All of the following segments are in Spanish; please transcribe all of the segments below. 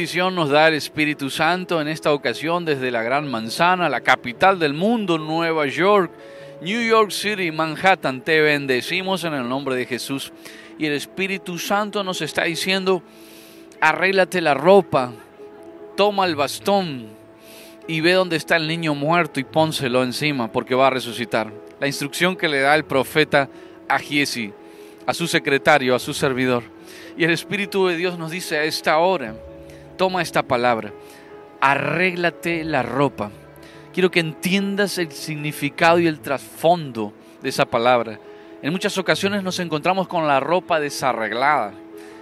Bendición nos da el Espíritu Santo en esta ocasión desde la Gran Manzana, la capital del mundo, Nueva York, New York City, Manhattan. Te bendecimos en el nombre de Jesús. Y el Espíritu Santo nos está diciendo, arréglate la ropa, toma el bastón y ve dónde está el niño muerto y pónselo encima porque va a resucitar. La instrucción que le da el profeta a Giesi, a su secretario, a su servidor. Y el Espíritu de Dios nos dice a esta hora, toma esta palabra, arréglate la ropa. Quiero que entiendas el significado y el trasfondo de esa palabra. En muchas ocasiones nos encontramos con la ropa desarreglada,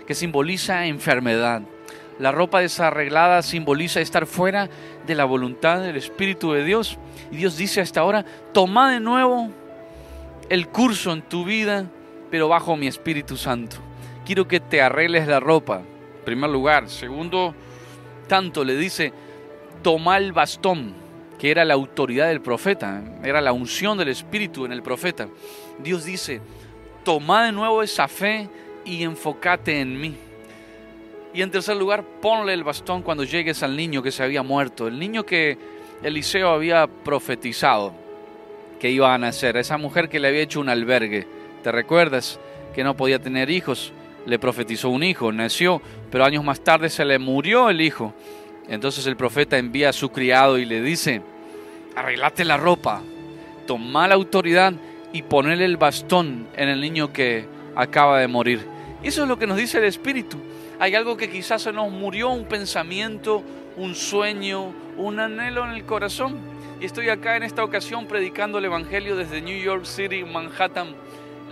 que simboliza enfermedad. La ropa desarreglada simboliza estar fuera de la voluntad del Espíritu de Dios. Y Dios dice a esta hora, toma de nuevo el curso en tu vida, pero bajo mi Espíritu Santo quiero que te arregles la ropa, en primer lugar. Segundo, tanto le dice, toma el bastón, que era la autoridad del profeta, era la unción del Espíritu en el profeta. Dios dice, toma de nuevo esa fe y enfócate en mí. Y en tercer lugar, ponle el bastón cuando llegues al niño que se había muerto, el niño que Eliseo había profetizado que iba a nacer, esa mujer que le había hecho un albergue. ¿Te recuerdas que no podía tener hijos? le profetizó un hijo, nació, pero años más tarde se le murió el hijo. Entonces el profeta envía a su criado y le dice, arreglate la ropa, toma la autoridad y ponele el bastón en el niño que acaba de morir. Eso es lo que nos dice el Espíritu. Hay algo que quizás se nos murió, un pensamiento, un sueño, un anhelo en el corazón. Y estoy acá en esta ocasión predicando el Evangelio desde New York City, Manhattan,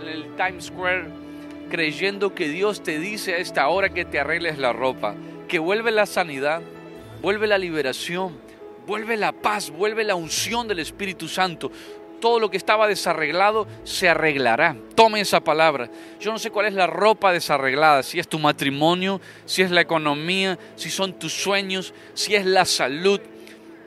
el Times Square creyendo que Dios te dice a esta hora que te arregles la ropa, que vuelve la sanidad, vuelve la liberación, vuelve la paz, vuelve la unción del Espíritu Santo. Todo lo que estaba desarreglado se arreglará. Tome esa palabra. Yo no sé cuál es la ropa desarreglada, si es tu matrimonio, si es la economía, si son tus sueños, si es la salud.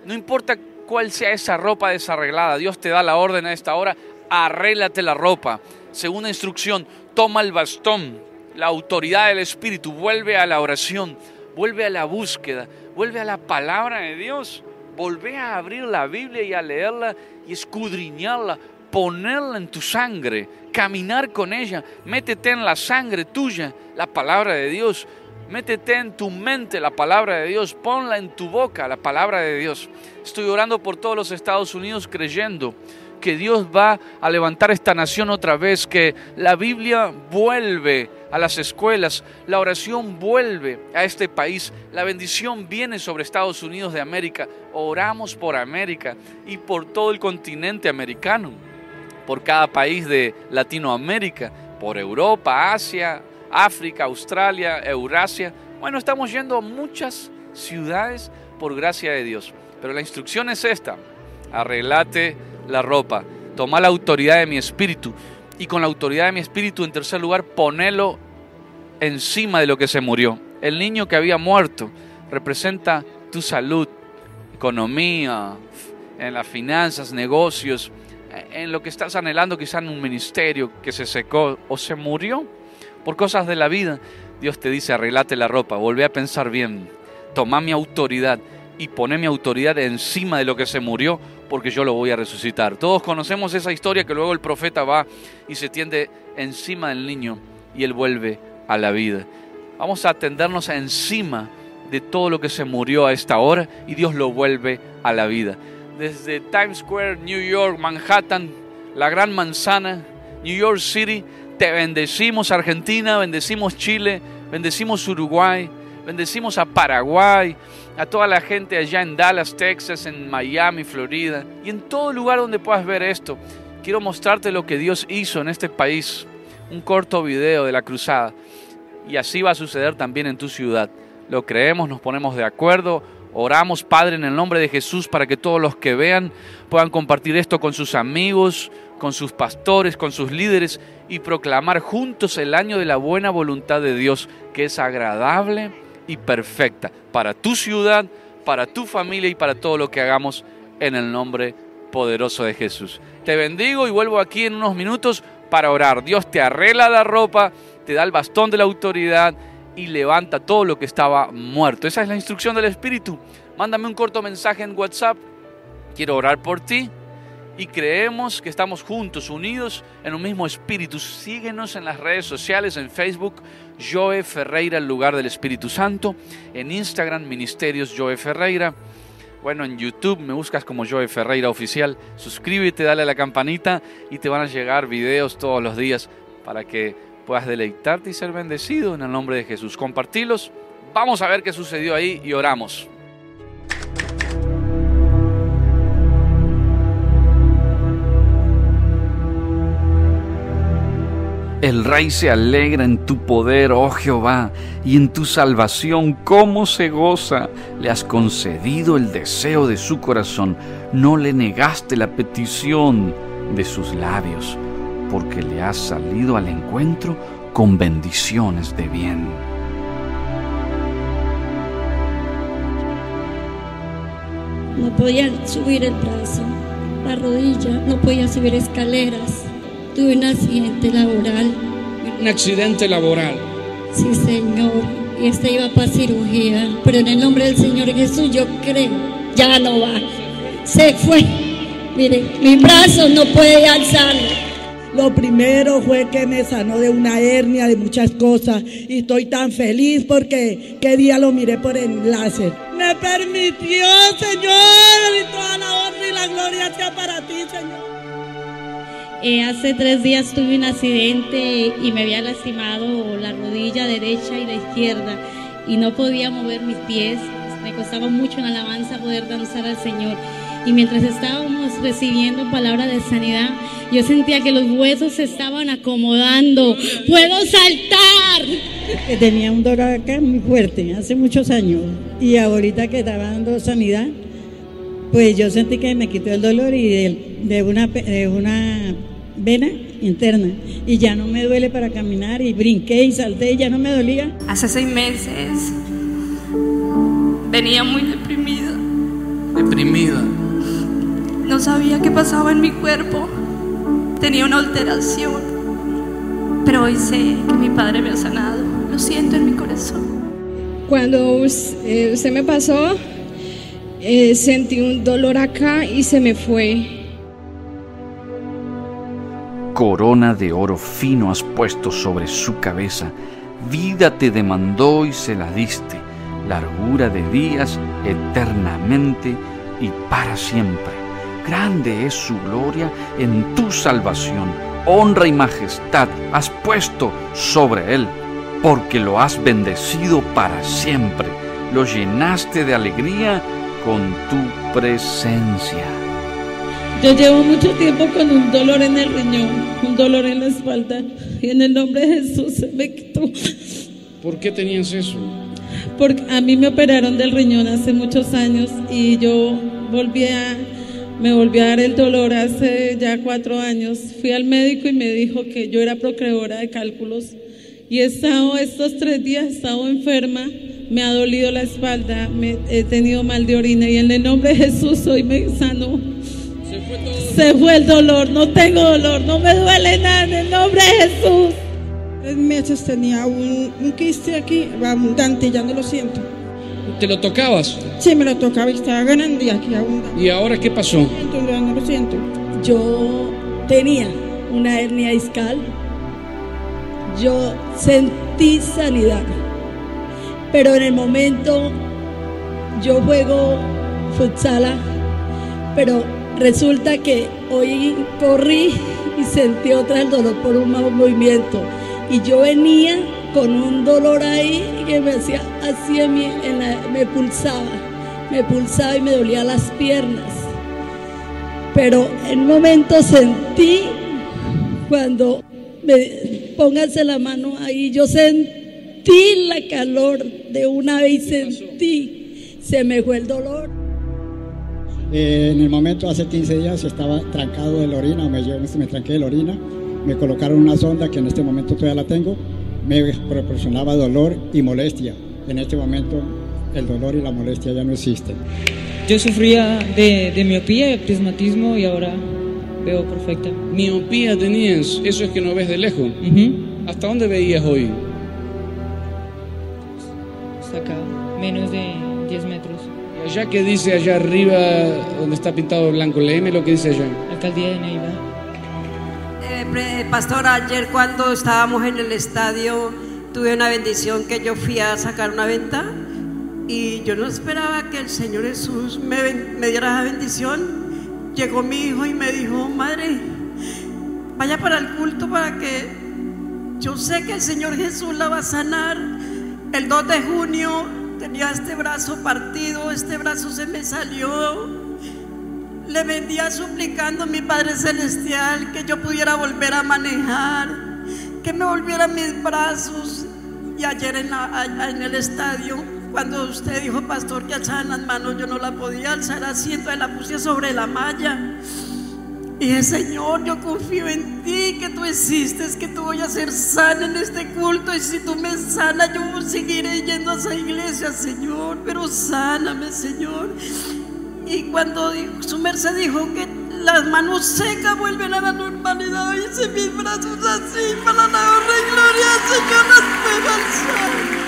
No importa cuál sea esa ropa desarreglada, Dios te da la orden a esta hora, arréglate la ropa. Segunda instrucción, toma el bastón, la autoridad del Espíritu, vuelve a la oración, vuelve a la búsqueda, vuelve a la palabra de Dios, vuelve a abrir la Biblia y a leerla y escudriñarla, ponerla en tu sangre, caminar con ella, métete en la sangre tuya, la palabra de Dios, métete en tu mente la palabra de Dios, ponla en tu boca la palabra de Dios. Estoy orando por todos los Estados Unidos creyendo que Dios va a levantar esta nación otra vez, que la Biblia vuelve a las escuelas, la oración vuelve a este país, la bendición viene sobre Estados Unidos de América. Oramos por América y por todo el continente americano, por cada país de Latinoamérica, por Europa, Asia, África, Australia, Eurasia. Bueno, estamos yendo a muchas ciudades por gracia de Dios. Pero la instrucción es esta, arreglate la ropa, toma la autoridad de mi espíritu y con la autoridad de mi espíritu, en tercer lugar, ponelo encima de lo que se murió. El niño que había muerto representa tu salud, economía, en las finanzas, negocios, en lo que estás anhelando, quizá en un ministerio que se secó o se murió por cosas de la vida. Dios te dice, arreglate la ropa, volvé a pensar bien, toma mi autoridad y poné mi autoridad encima de lo que se murió porque yo lo voy a resucitar. Todos conocemos esa historia que luego el profeta va y se tiende encima del niño y él vuelve a la vida. Vamos a tendernos encima de todo lo que se murió a esta hora y Dios lo vuelve a la vida. Desde Times Square, New York, Manhattan, la Gran Manzana, New York City. Te bendecimos Argentina, bendecimos Chile, bendecimos Uruguay, bendecimos a Paraguay, a toda la gente allá en Dallas, Texas, en Miami, Florida y en todo lugar donde puedas ver esto. Quiero mostrarte lo que Dios hizo en este país, un corto video de la cruzada. Y así va a suceder también en tu ciudad. Lo creemos, nos ponemos de acuerdo, oramos, Padre, en el nombre de Jesús, para que todos los que vean puedan compartir esto con sus amigos, con sus pastores, con sus líderes y proclamar juntos el año de la buena voluntad de Dios, que es agradable y perfecta para tu ciudad, para tu familia y para todo lo que hagamos en el nombre poderoso de Jesús. Te bendigo y vuelvo aquí en unos minutos para orar. Dios te arregla la ropa, te da el bastón de la autoridad y levanta todo lo que estaba muerto. Esa es la instrucción del Espíritu. Mándame un corto mensaje en WhatsApp. Quiero orar por ti y creemos que estamos juntos, unidos en un mismo espíritu. Síguenos en las redes sociales, en Facebook, Joe Ferreira, el lugar del Espíritu Santo, en Instagram, Ministerios Joe Ferreira. Bueno, en YouTube me buscas como Joe Ferreira Oficial. Suscríbete, dale a la campanita y te van a llegar videos todos los días para que puedas deleitarte y ser bendecido en el nombre de Jesús. Compartilos. Vamos a ver qué sucedió ahí y oramos. El rey se alegra en tu poder, oh Jehová, y en tu salvación, cómo se goza. Le has concedido el deseo de su corazón, no le negaste la petición de sus labios, porque le has salido al encuentro con bendiciones de bien. No podía subir el brazo, la rodilla, no podía subir escaleras Tuve un accidente laboral. Un accidente laboral. Sí, Señor. Y este iba para cirugía. Pero en el nombre del Señor Jesús yo creo. Ya no va. Se fue. Mire, mi brazo no puede alzarlo. Lo primero fue que me sanó de una hernia, de muchas cosas. Y estoy tan feliz porque qué día lo miré por enlace. Me permitió, Señor, y toda la honra y la gloria sea para ti, Señor. Eh, hace tres días tuve un accidente y me había lastimado la rodilla derecha y la izquierda y no podía mover mis pies. Me costaba mucho en alabanza poder danzar al Señor. Y mientras estábamos recibiendo palabra de sanidad, yo sentía que los huesos se estaban acomodando. ¡Puedo saltar! Tenía un dolor acá muy fuerte hace muchos años y ahorita que estaba dando sanidad, pues yo sentí que me quitó el dolor y de, de una, de una vena interna y ya no me duele para caminar y brinqué y salté y ya no me dolía. Hace seis meses venía muy deprimida. Deprimida. No sabía qué pasaba en mi cuerpo. Tenía una alteración. Pero hoy sé que mi padre me ha sanado. Lo siento en mi corazón. Cuando eh, usted me pasó, eh, sentí un dolor acá y se me fue. Corona de oro fino has puesto sobre su cabeza, vida te demandó y se la diste, largura de días eternamente y para siempre. Grande es su gloria en tu salvación, honra y majestad has puesto sobre él, porque lo has bendecido para siempre, lo llenaste de alegría con tu presencia. Yo llevo mucho tiempo con un dolor en el riñón, un dolor en la espalda, y en el nombre de Jesús se me quitó. ¿Por qué tenías eso? Porque a mí me operaron del riñón hace muchos años y yo volví a, me volví a dar el dolor hace ya cuatro años. Fui al médico y me dijo que yo era procreadora de cálculos y he estado estos tres días, he estado enferma, me ha dolido la espalda, me, he tenido mal de orina y en el nombre de Jesús hoy me sanó. Se fue el dolor, no tengo dolor, no me duele nada en el nombre de Jesús. Tres meses tenía un, un quiste aquí, abundante, ya no lo siento. ¿Te lo tocabas? Sí, me lo tocaba y estaba ganando y aquí abundante. ¿Y ahora qué pasó? Ya no lo siento. Yo tenía una hernia discal, yo sentí sanidad, pero en el momento yo juego futsala, pero Resulta que hoy corrí y sentí otra el dolor por un mal movimiento. Y yo venía con un dolor ahí que me hacía así en en la- me pulsaba, me pulsaba y me dolía las piernas. Pero en un momento sentí cuando me pónganse la mano ahí, yo sentí la calor de una vez sentí, se me fue el dolor. Eh, en el momento, hace 15 días, estaba trancado de la orina, me, llevo- me tranqué de la orina, me colocaron una sonda que en este momento todavía la tengo, me proporcionaba dolor y molestia. En este momento el dolor y la molestia ya no existen. Yo sufría de, de miopía y prismatismo y ahora veo perfecta. Miopía tenías, eso es que no ves de lejos. ¿Hasta dónde veías hoy? Hasta acá, menos de 10 metros. Y allá que dice allá arriba, donde está pintado blanco, léeme lo que dice allá. Alcaldía de Neiva. Eh, pastor, ayer cuando estábamos en el estadio tuve una bendición que yo fui a sacar una venta y yo no esperaba que el Señor Jesús me, me diera esa bendición. Llegó mi hijo y me dijo, madre, vaya para el culto para que yo sé que el Señor Jesús la va a sanar. El 2 de junio tenía este brazo partido, este brazo se me salió. Le vendía suplicando a mi Padre Celestial que yo pudiera volver a manejar, que me volvieran mis brazos. Y ayer en, el estadio, cuando usted dijo, pastor, que alzaban las manos, yo no la podía alzar así, entonces la puse sobre la malla. Y dije, Señor, yo confío en ti, que tú existes, que tú voy a ser sana en este culto. Y si tú me sanas, yo seguiré yendo a esa iglesia, Señor. Pero sáname, Señor. Y cuando su merced dijo que las manos secas vuelven a la normalidad, hice mis brazos así para la honra y gloria Señor, las puedo.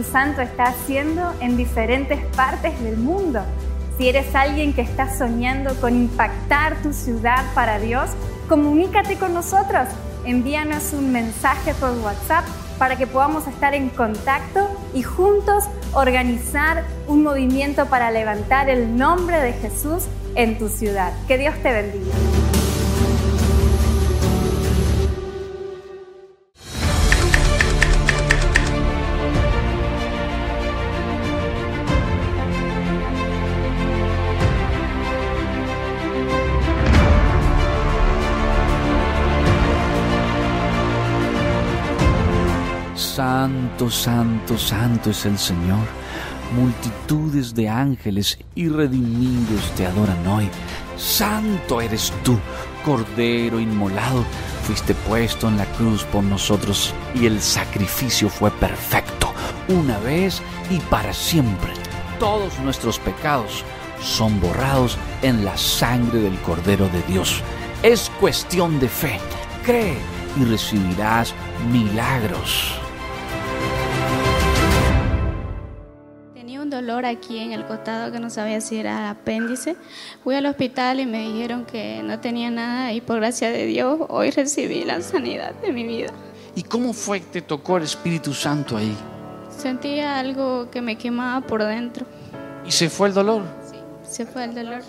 Espíritu Santo está haciendo en diferentes partes del mundo. Si eres alguien que está soñando con impactar tu ciudad para Dios, comunícate con nosotros. Envíanos un mensaje por WhatsApp para que podamos estar en contacto y juntos organizar un movimiento para levantar el nombre de Jesús en tu ciudad. Que Dios te bendiga. Santo, santo, santo es el Señor. Multitudes de ángeles y redimidos te adoran hoy. Santo eres tú, Cordero inmolado. Fuiste puesto en la cruz por nosotros y el sacrificio fue perfecto, una vez y para siempre. Todos nuestros pecados son borrados en la sangre del Cordero de Dios. Es cuestión de fe. Cree y recibirás milagros. Aquí en el costado que no sabía si era apéndice. Fui al hospital y me dijeron que no tenía nada y por gracia de Dios hoy recibí la sanidad de mi vida. ¿Y cómo fue que te tocó el Espíritu Santo ahí? Sentía algo que me quemaba por dentro. ¿Y se fue el dolor? Se fue el dolor.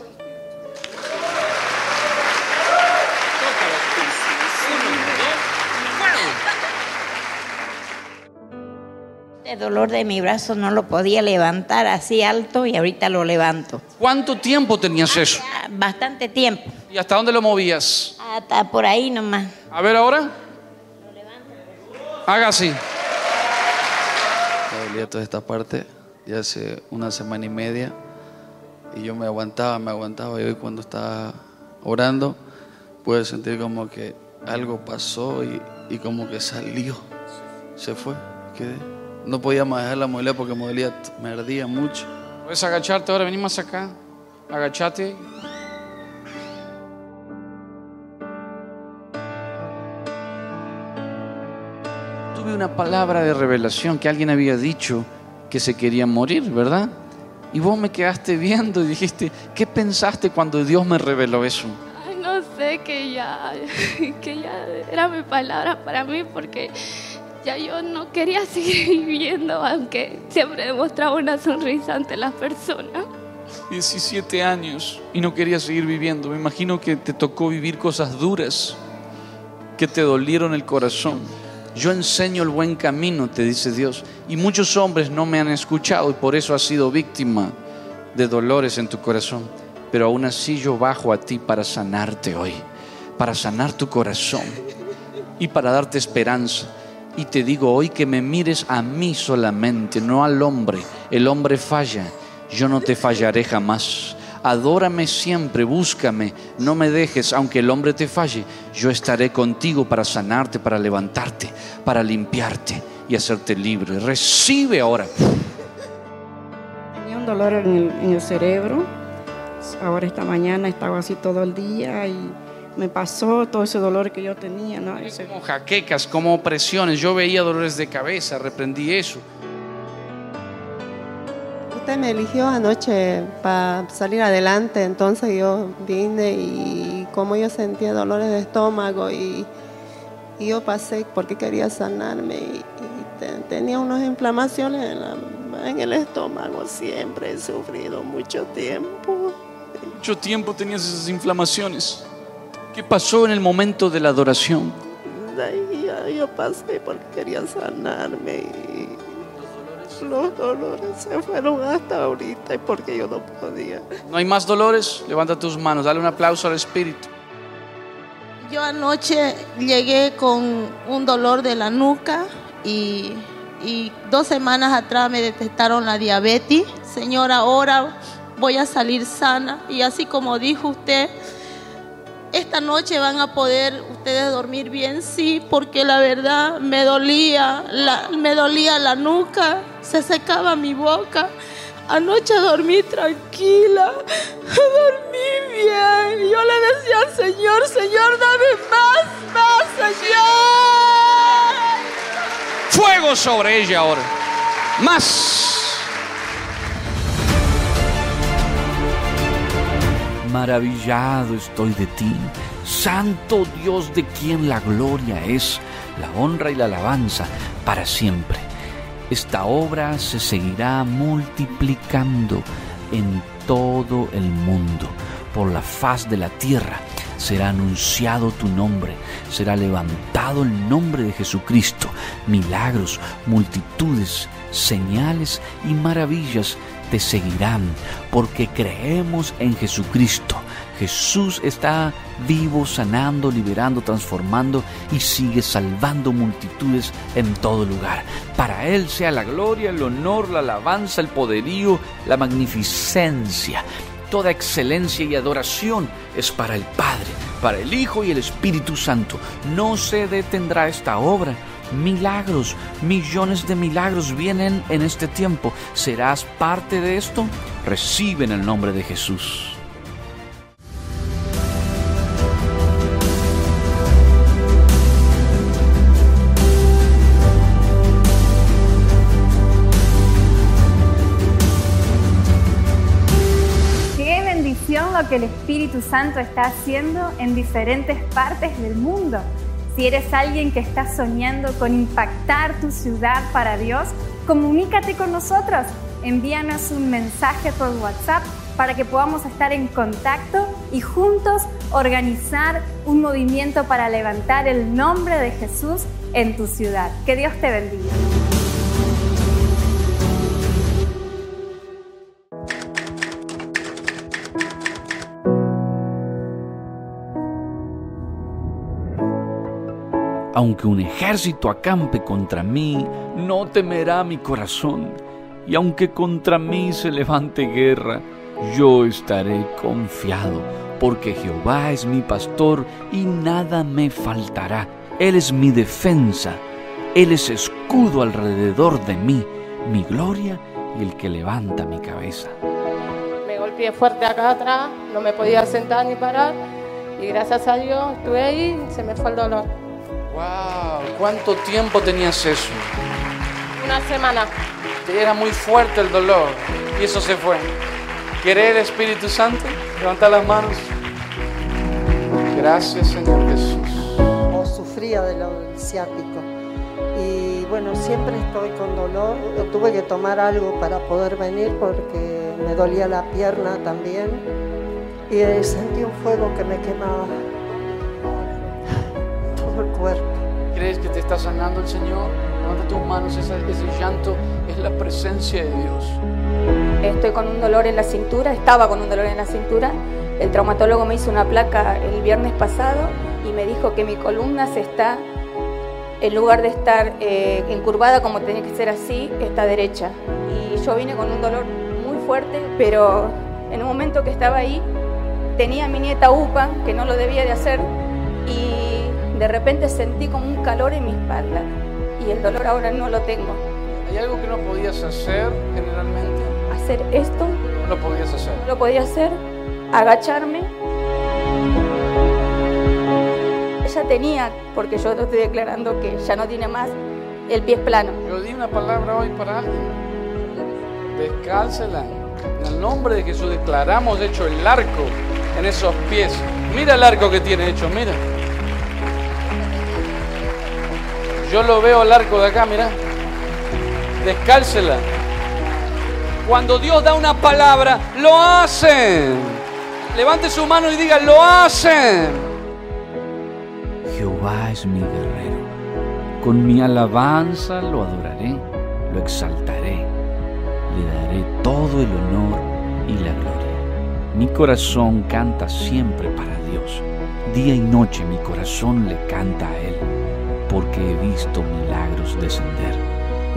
El dolor de mi brazo no lo podía levantar así alto y ahorita lo levanto. ¿Cuánto tiempo tenías eso? Bastante tiempo. ¿Y hasta dónde lo movías? Hasta por ahí nomás. A ver ahora. Haga así. Me dolía toda esta parte ya hace una semana y media y yo me aguantaba, me aguantaba y hoy cuando estaba orando, pude sentir como que algo pasó y, y como que salió, se fue, quedé. No podía más dejar la movilidad porque me dolía, me ardía mucho. Puedes agacharte ahora, vení más acá. Agachate. Tuve una palabra de revelación que alguien había dicho que se quería morir, ¿verdad? Y vos me quedaste viendo y dijiste, ¿qué pensaste cuando Dios me reveló eso? Ay, no sé, que ya, que ya era mi palabra para mí porque ya yo no quería seguir viviendo, aunque siempre demostraba una sonrisa ante las personas. 17 años y no quería seguir viviendo. Me imagino que te tocó vivir cosas duras que te dolieron el corazón. Yo enseño el buen camino, te dice Dios. Y muchos hombres no me han escuchado y por eso has sido víctima de dolores en tu corazón. Pero aún así yo bajo a ti para sanarte hoy, para sanar tu corazón y para darte esperanza. Y te digo hoy que me mires a mí solamente, no al hombre. El hombre falla, yo no te fallaré jamás. Adórame siempre, búscame, no me dejes, aunque el hombre te falle, yo estaré contigo para sanarte, para levantarte, para limpiarte y hacerte libre. Recibe ahora. Tenía un dolor en el, cerebro, ahora esta mañana estaba así todo el día y me pasó todo ese dolor que yo tenía, ¿no? Ese- Como jaquecas, como opresiones. Yo veía dolores de cabeza, reprendí eso. Usted me eligió anoche para salir adelante, entonces yo vine y como yo sentía dolores de estómago y, y yo pasé porque quería sanarme y, y te- tenía unas inflamaciones en, la- en el estómago, siempre he sufrido mucho tiempo. Mucho tiempo tenías esas inflamaciones. ¿Qué pasó en el momento de la adoración? Yo pasé porque quería sanarme y los dolores se fueron hasta ahorita y porque yo no podía. ¿No hay más dolores? Levanta tus manos, dale un aplauso al Espíritu. Yo anoche llegué con un dolor de la nuca y, y dos semanas atrás me detectaron la diabetes. Señora, ahora voy a salir sana y así como dijo usted, esta noche van a poder ustedes dormir bien, sí, porque la verdad me dolía, la, me dolía la nuca, se secaba mi boca. Anoche dormí tranquila, dormí bien. Yo le decía al Señor, Señor, dame más, más, Señor. Fuego sobre ella ahora. Más. Maravillado estoy de ti, Santo Dios de quien la gloria es, la honra y la alabanza para siempre. Esta obra se seguirá multiplicando en todo el mundo, por la faz de la tierra. Será anunciado tu nombre, será levantado el nombre de Jesucristo. Milagros, multitudes, señales y maravillas te seguirán, porque creemos en Jesucristo. Jesús está vivo, sanando, liberando, transformando y sigue salvando multitudes en todo lugar. Para Él sea la gloria, el honor, la alabanza, el poderío, la magnificencia. Toda excelencia y adoración es para el Padre, para el Hijo y el Espíritu Santo. No se detendrá esta obra. Milagros, millones de milagros vienen en este tiempo. ¿Serás parte de esto? Recibe en el nombre de Jesús. Qué bendición lo que el Espíritu Santo está haciendo en diferentes partes del mundo. Si eres alguien que está soñando con impactar tu ciudad para Dios, comunícate con nosotros. Envíanos un mensaje por WhatsApp para que podamos estar en contacto y juntos organizar un movimiento para levantar el nombre de Jesús en tu ciudad. Que Dios te bendiga. Aunque un ejército acampe contra mí, no temerá mi corazón. Y aunque contra mí se levante guerra, yo estaré confiado, porque Jehová es mi pastor y nada me faltará. Él es mi defensa, Él es escudo alrededor de mí, mi gloria y el que levanta mi cabeza. Me golpeé fuerte acá atrás, no me podía sentar ni parar y gracias a Dios estuve ahí y se me fue el dolor. ¡Wow! ¿Cuánto tiempo tenías eso? Una semana. Era muy fuerte el dolor y eso se fue. ¿Querés el Espíritu Santo? Levanta las manos. Gracias, Señor Jesús. O sufría del ciático. Y bueno, siempre estoy con dolor. Yo tuve que tomar algo para poder venir porque me dolía la pierna también. Y sentí un fuego que me quemaba cuerpo. ¿Crees que te está sanando el Señor? Levanta tus manos, ese, ese llanto es la presencia de Dios. Estoy con un dolor en la cintura, estaba con un dolor en la cintura. El traumatólogo me hizo una placa el viernes pasado y me dijo que mi columna se está, en lugar de estar eh, encurvada como tenía que ser así, está derecha. Y yo vine con un dolor muy fuerte, pero en un momento que estaba ahí, tenía a mi nieta UPA, que no lo debía de hacer, y de repente sentí como un calor en mi espalda y el dolor ahora no lo tengo. ¿Hay algo que no podías hacer generalmente? Hacer esto. No lo podías hacer. No lo podía hacer. Agacharme. Ella tenía, porque yo lo estoy declarando que ya no tiene más, el pie plano. Yo di una palabra hoy para alguien. Descálcela. En el nombre de Jesús declaramos hecho el arco en esos pies. Mira el arco que tiene hecho, mira. Yo lo veo el arco de acá, mira. Descálcela. Cuando Dios da una palabra, lo hacen. Levante su mano y diga, lo hacen. Jehová es mi guerrero. Con mi alabanza lo adoraré, lo exaltaré. Le daré todo el honor y la gloria. Mi corazón canta siempre para Dios. Día y noche mi corazón le canta a Él, porque he visto milagros descender.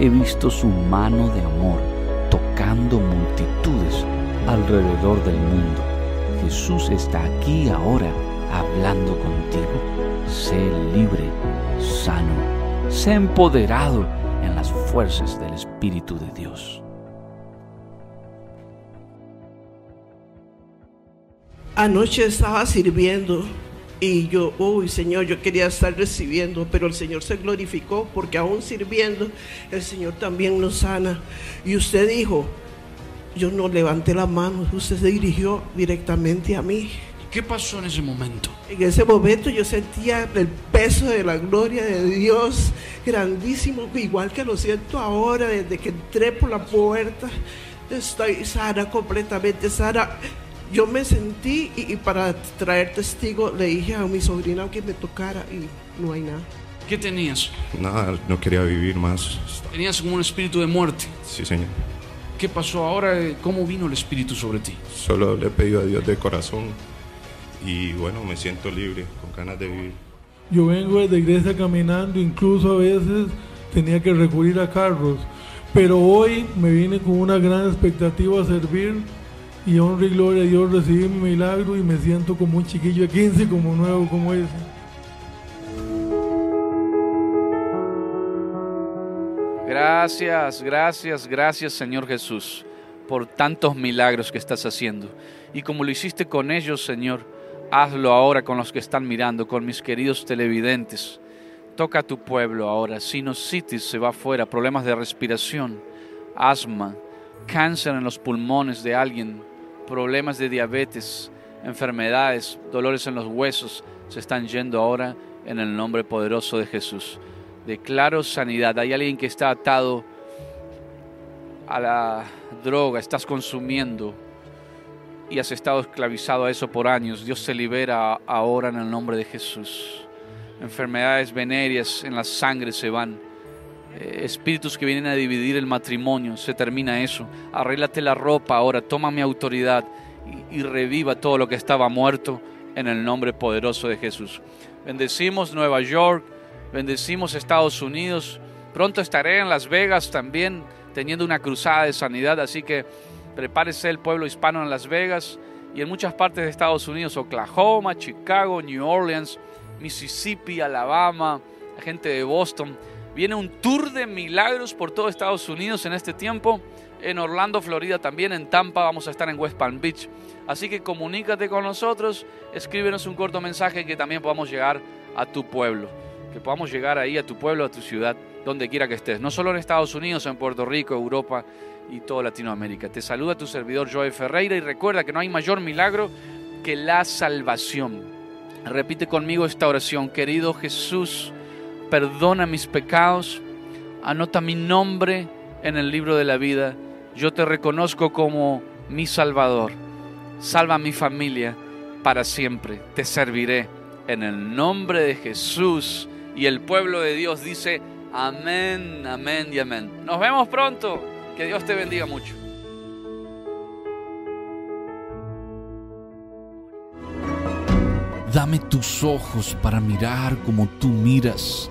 He visto su mano de amor tocando multitudes alrededor del mundo. Jesús está aquí ahora hablando contigo. Sé libre, sano, sé empoderado en las fuerzas del Espíritu de Dios. Anoche estaba sirviendo y yo, uy Señor, yo quería estar recibiendo, pero el Señor se glorificó porque aún sirviendo, el Señor también nos sana. Y usted dijo, yo no levanté la mano, usted se dirigió directamente a mí. ¿Qué pasó en ese momento? En ese momento yo sentía el peso de la gloria de Dios grandísimo, igual que lo siento ahora desde que entré por la puerta. Estoy sana, completamente sana. Yo me sentí y, y para traer testigo le dije a mi sobrina que me tocara y no hay nada. ¿Qué tenías? Nada, no quería vivir más. Tenías como un espíritu de muerte. Sí, Señor. ¿Qué pasó ahora? ¿Cómo vino el espíritu sobre ti? Solo le he pedido a Dios de corazón y bueno, me siento libre, con ganas de vivir. Yo vengo desde iglesia caminando, incluso a veces tenía que recurrir a carros, pero hoy me vine con una gran expectativa a servir y honra y gloria a Dios recibí mi milagro y me siento como un chiquillo de 15, como nuevo, como ese. Gracias, gracias, gracias Señor Jesús por tantos milagros que estás haciendo. Y como lo hiciste con ellos, Señor, hazlo ahora con los que están mirando, con mis queridos televidentes. Toca a tu pueblo ahora. Sinusitis se va afuera, problemas de respiración, asma, cáncer en los pulmones de alguien, problemas de diabetes, enfermedades, dolores en los huesos, se están yendo ahora en el nombre poderoso de Jesús. Declaro sanidad. Hay alguien que está atado a la droga, estás consumiendo y has estado esclavizado a eso por años. Dios te libera ahora en el nombre de Jesús. Enfermedades venéreas en la sangre se van. Eh, espíritus que vienen a dividir el matrimonio, se termina eso. Arréglate la ropa ahora, toma mi autoridad y, y reviva todo lo que estaba muerto en el nombre poderoso de Jesús. Bendecimos Nueva York, bendecimos Estados Unidos. Pronto estaré en Las Vegas también teniendo una cruzada de sanidad, así que prepárese el pueblo hispano en Las Vegas y en muchas partes de Estados Unidos, Oklahoma, Chicago, New Orleans, Mississippi, Alabama, la gente de Boston. Viene un tour de milagros por todo Estados Unidos en este tiempo. En Orlando, Florida también, en Tampa, vamos a estar en West Palm Beach. Así que comunícate con nosotros, escríbenos un corto mensaje que también podamos llegar a tu pueblo, que podamos llegar ahí a tu pueblo, a tu ciudad, donde quiera que estés. No solo en Estados Unidos, en Puerto Rico, Europa y toda Latinoamérica. Te saluda tu servidor Joey Ferreira y recuerda que no hay mayor milagro que la salvación. Repite conmigo esta oración, querido Jesús perdona mis pecados, anota mi nombre en el libro de la vida. Yo te reconozco como mi Salvador. Salva a mi familia para siempre. Te serviré en el nombre de Jesús. Y el pueblo de Dios dice, amén, amén y amén. Nos vemos pronto. Que Dios te bendiga mucho. Dame tus ojos para mirar como tú miras